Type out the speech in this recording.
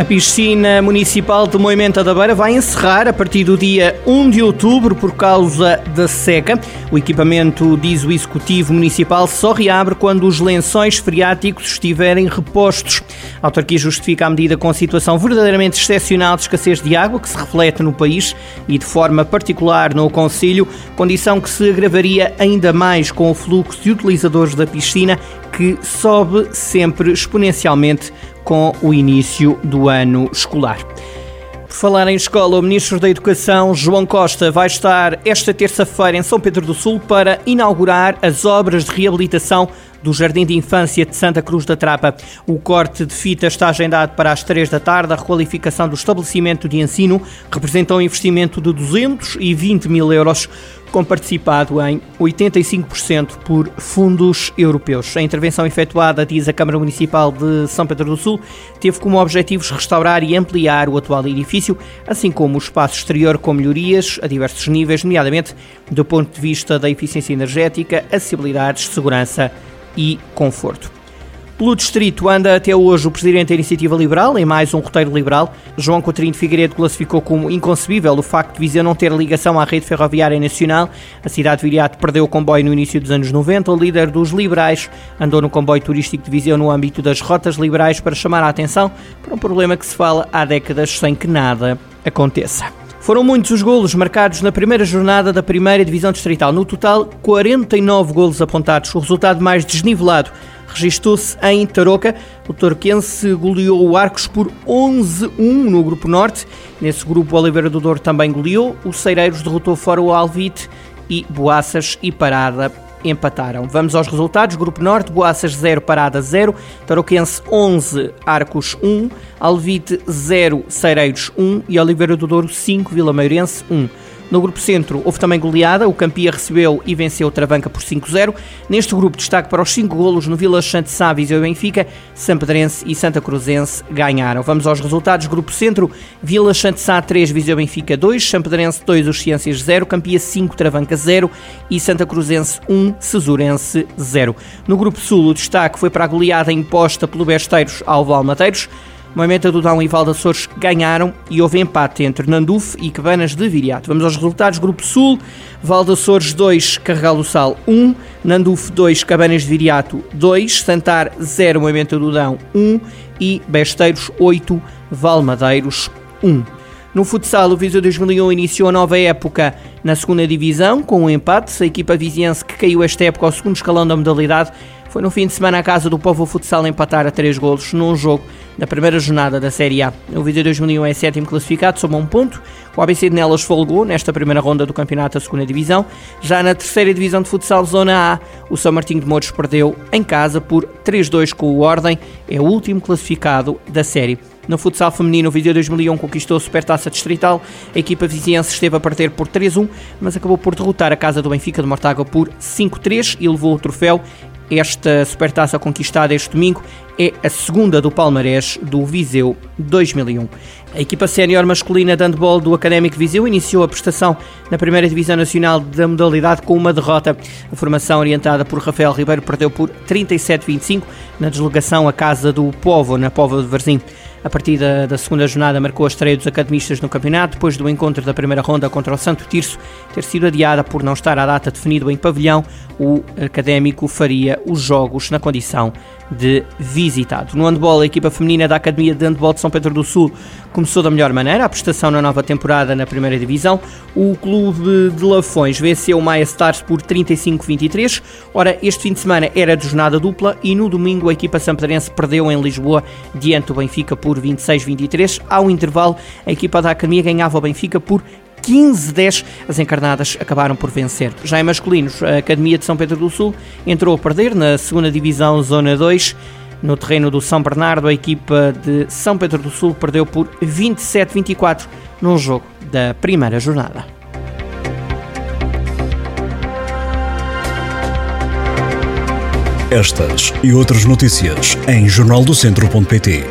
A piscina municipal de Moimenta da Beira vai encerrar a partir do dia 1 de outubro por causa da seca. O equipamento, diz o Executivo Municipal, só reabre quando os lençóis freáticos estiverem repostos. A autarquia justifica a medida com a situação verdadeiramente excepcional de escassez de água que se reflete no país e de forma particular no Conselho, condição que se agravaria ainda mais com o fluxo de utilizadores da piscina que sobe sempre exponencialmente com o início do ano escolar. Por falar em escola, o Ministro da Educação, João Costa, vai estar esta terça-feira em São Pedro do Sul para inaugurar as obras de reabilitação do Jardim de Infância de Santa Cruz da Trapa. O corte de fita está agendado para as 3 da tarde. A requalificação do estabelecimento de ensino representa um investimento de 220 mil euros com participado em 85% por fundos europeus. A intervenção efetuada, diz a Câmara Municipal de São Pedro do Sul, teve como objetivos restaurar e ampliar o atual edifício, assim como o espaço exterior com melhorias a diversos níveis, nomeadamente do ponto de vista da eficiência energética, acessibilidades, segurança e conforto. Pelo distrito anda até hoje o presidente da Iniciativa Liberal, em mais um roteiro liberal. João Coutinho de Figueiredo classificou como inconcebível o facto de Viseu não ter ligação à rede ferroviária nacional. A cidade de Viriato perdeu o comboio no início dos anos 90. O líder dos liberais andou no comboio turístico de Viseu no âmbito das rotas liberais para chamar a atenção para um problema que se fala há décadas sem que nada aconteça. Foram muitos os golos marcados na primeira jornada da primeira divisão distrital. No total, 49 golos apontados. O resultado mais desnivelado registou-se em Tarouca. O Torquense goleou o Arcos por 11-1 no Grupo Norte. Nesse grupo, o Oliveira do Douro também goleou. O Cereiros derrotou fora o Alvite e Boaças e Parada empataram. Vamos aos resultados. Grupo Norte, Boaças 0, Parada 0, Tarouquense 11, Arcos 1, Alvite 0, Cereiros 1 e Oliveira do Douro 5, Vila Meirense 1. No grupo centro houve também goleada, o Campia recebeu e venceu o Travanca por 5-0. Neste grupo destaque para os 5 golos no Vila Sante Sá, Viseu e Benfica, Sampedrense e Santa Cruzense ganharam. Vamos aos resultados. Grupo centro, Vila Sante Sá 3, Viseu Benfica 2, Sampedrense 2, os Ciências 0, Campia 5, Travanca 0 e Santa Cruzense 1, Cesurense 0. No grupo sul o destaque foi para a goleada imposta pelo Besteiros ao Valmateiros. Moimenta do Dão e Val Açores ganharam e houve empate entre Nanduf e Cabanas de Viriato. Vamos aos resultados. Grupo Sul, Val Açores 2, Carregal do Sal 1, Nanduf 2, Cabanas de Viriato 2, Santar 0, Moimenta do Dão 1 e Besteiros 8, Valmadeiros 1. No futsal, o Viseu 2001 iniciou a nova época na segunda divisão com um empate. A equipa viziense que caiu esta época ao segundo escalão da modalidade foi no fim de semana à casa do Povo Futsal empatar a três golos num jogo da primeira jornada da Série A. O Viseu 2001 é sétimo classificado, soma um ponto. O ABC de Nelas folgou nesta primeira ronda do campeonato da segunda divisão. Já na terceira divisão de futsal Zona A, o São Martinho de Mouros perdeu em casa por 3-2 com o Ordem. É o último classificado da série. No futsal feminino, o Viseu 2001 conquistou a Supertaça Distrital. A equipa viziense esteve a perder por 3-1, mas acabou por derrotar a casa do Benfica de Mortágua por 5-3 e levou o troféu esta supertaça conquistada este domingo é a segunda do palmarés do Viseu 2001. A equipa sénior masculina de handball do Académico Viseu iniciou a prestação na primeira divisão nacional da modalidade com uma derrota. A formação orientada por Rafael Ribeiro perdeu por 37-25 na deslocação à casa do Povo, na Povo de Varzim. A partida da segunda jornada marcou a estreia dos academistas no campeonato, depois do encontro da primeira ronda contra o Santo Tirso ter sido adiada por não estar à data definida em pavilhão, o académico faria os jogos na condição de visitado. No handball, a equipa feminina da Academia de Handball de São Pedro do Sul começou da melhor maneira a prestação na nova temporada na primeira divisão. O clube de Lafões venceu o Maia Stars por 35-23. Ora, este fim de semana era de jornada dupla e no domingo a equipa sampedrense perdeu em Lisboa diante do Benfica por 26-23. Ao intervalo, a equipa da Academia ganhava o Benfica por 15-10, as encarnadas acabaram por vencer. Já em masculinos, a Academia de São Pedro do Sul entrou a perder na segunda divisão Zona 2. No terreno do São Bernardo, a equipa de São Pedro do Sul perdeu por 27-24 num jogo da primeira jornada. Estas e outras notícias em jornaldocentro.pt.